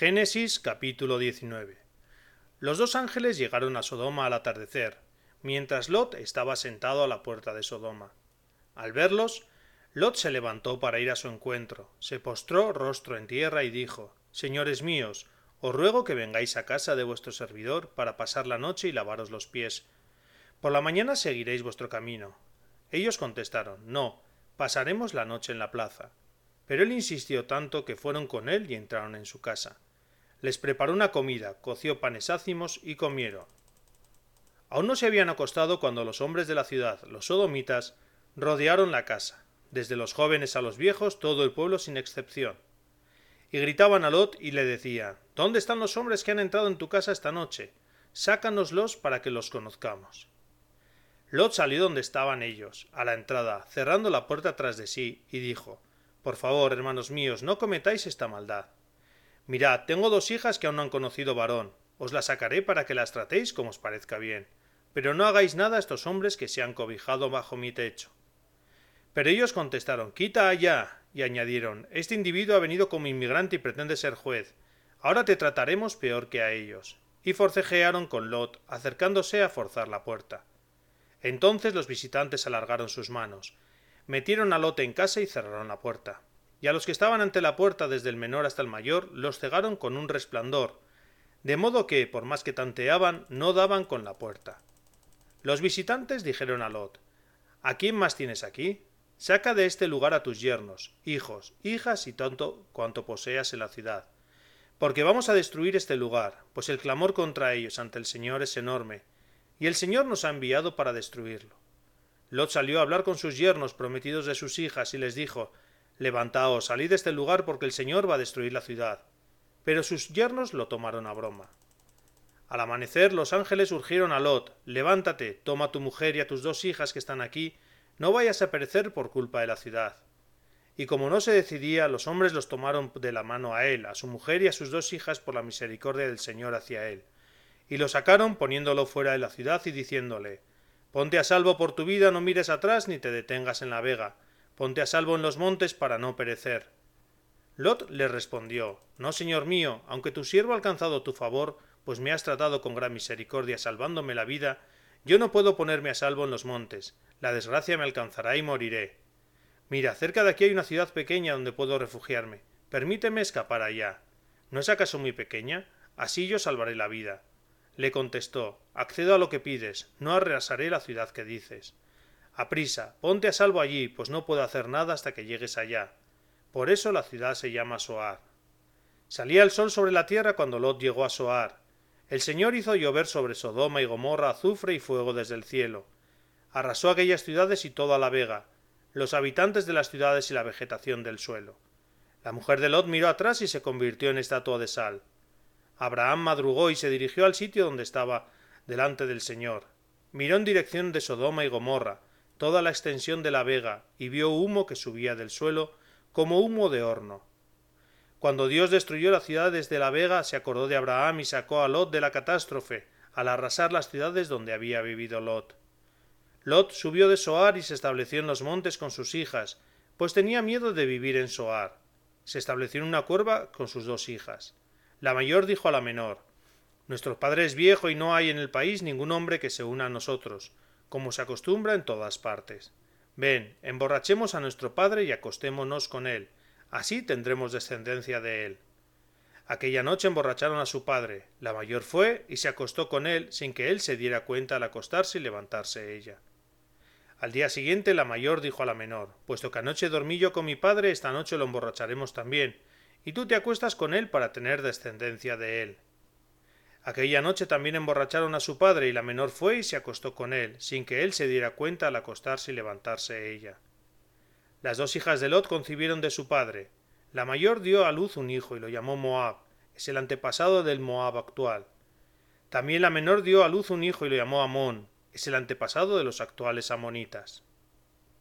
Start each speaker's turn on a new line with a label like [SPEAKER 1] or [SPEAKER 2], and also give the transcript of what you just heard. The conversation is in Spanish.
[SPEAKER 1] Génesis capítulo 19 Los dos ángeles llegaron a Sodoma al atardecer, mientras Lot estaba sentado a la puerta de Sodoma. Al verlos, Lot se levantó para ir a su encuentro, se postró rostro en tierra y dijo Señores míos, os ruego que vengáis a casa de vuestro servidor para pasar la noche y lavaros los pies. Por la mañana seguiréis vuestro camino. Ellos contestaron No, pasaremos la noche en la plaza. Pero él insistió tanto que fueron con él y entraron en su casa. Les preparó una comida, coció panes ácimos y comieron. Aún no se habían acostado cuando los hombres de la ciudad, los sodomitas, rodearon la casa, desde los jóvenes a los viejos, todo el pueblo sin excepción. Y gritaban a Lot y le decían ¿Dónde están los hombres que han entrado en tu casa esta noche? Sácanoslos para que los conozcamos. Lot salió donde estaban ellos, a la entrada, cerrando la puerta tras de sí, y dijo por favor, hermanos míos, no cometáis esta maldad. Mirad, tengo dos hijas que aún no han conocido varón. Os las sacaré para que las tratéis como os parezca bien. Pero no hagáis nada a estos hombres que se han cobijado bajo mi techo. Pero ellos contestaron Quita allá. y añadieron Este individuo ha venido como inmigrante y pretende ser juez. Ahora te trataremos peor que a ellos. Y forcejearon con Lot, acercándose a forzar la puerta. Entonces los visitantes alargaron sus manos, metieron a Lot en casa y cerraron la puerta. Y a los que estaban ante la puerta desde el menor hasta el mayor los cegaron con un resplandor, de modo que, por más que tanteaban, no daban con la puerta. Los visitantes dijeron a Lot ¿A quién más tienes aquí? Saca de este lugar a tus yernos, hijos, hijas y tanto cuanto poseas en la ciudad. Porque vamos a destruir este lugar, pues el clamor contra ellos ante el Señor es enorme, y el Señor nos ha enviado para destruirlo. Lot salió a hablar con sus yernos prometidos de sus hijas y les dijo Levantaos, salid de este lugar porque el Señor va a destruir la ciudad. Pero sus yernos lo tomaron a broma. Al amanecer los ángeles urgieron a Lot Levántate, toma a tu mujer y a tus dos hijas que están aquí, no vayas a perecer por culpa de la ciudad. Y como no se decidía, los hombres los tomaron de la mano a él, a su mujer y a sus dos hijas por la misericordia del Señor hacia él, y lo sacaron poniéndolo fuera de la ciudad y diciéndole Ponte a salvo por tu vida, no mires atrás ni te detengas en la vega. Ponte a salvo en los montes para no perecer. Lot le respondió No, señor mío, aunque tu siervo ha alcanzado tu favor, pues me has tratado con gran misericordia salvándome la vida, yo no puedo ponerme a salvo en los montes. La desgracia me alcanzará y moriré. Mira, cerca de aquí hay una ciudad pequeña donde puedo refugiarme. Permíteme escapar allá. ¿No es acaso muy pequeña? Así yo salvaré la vida. Le contestó Accedo a lo que pides, no arrasaré la ciudad que dices. Aprisa, ponte a salvo allí, pues no puedo hacer nada hasta que llegues allá. Por eso la ciudad se llama Soar. Salía el sol sobre la tierra cuando Lot llegó a Soar. El Señor hizo llover sobre Sodoma y Gomorra azufre y fuego desde el cielo. Arrasó aquellas ciudades y toda la vega, los habitantes de las ciudades y la vegetación del suelo. La mujer de Lot miró atrás y se convirtió en estatua de sal. Abraham madrugó y se dirigió al sitio donde estaba delante del Señor. Miró en dirección de Sodoma y Gomorra, toda la extensión de la vega, y vio humo que subía del suelo como humo de horno. Cuando Dios destruyó las ciudades de la vega, se acordó de Abraham y sacó a Lot de la catástrofe, al arrasar las ciudades donde había vivido Lot. Lot subió de Soar y se estableció en los montes con sus hijas, pues tenía miedo de vivir en Soar. Se estableció en una cuerva con sus dos hijas. La mayor dijo a la menor Nuestro padre es viejo y no hay en el país ningún hombre que se una a nosotros, como se acostumbra en todas partes. Ven, emborrachemos a nuestro padre y acostémonos con él, así tendremos descendencia de él. Aquella noche emborracharon a su padre. La mayor fue y se acostó con él sin que él se diera cuenta al acostarse y levantarse ella. Al día siguiente la mayor dijo a la menor Puesto que anoche dormí yo con mi padre, esta noche lo emborracharemos también, y tú te acuestas con él para tener descendencia de él. Aquella noche también emborracharon a su padre y la menor fue y se acostó con él, sin que él se diera cuenta al acostarse y levantarse ella. Las dos hijas de Lot concibieron de su padre. La mayor dio a luz un hijo y lo llamó Moab, es el antepasado del Moab actual. También la menor dio a luz un hijo y lo llamó Amón, es el antepasado de los actuales amonitas.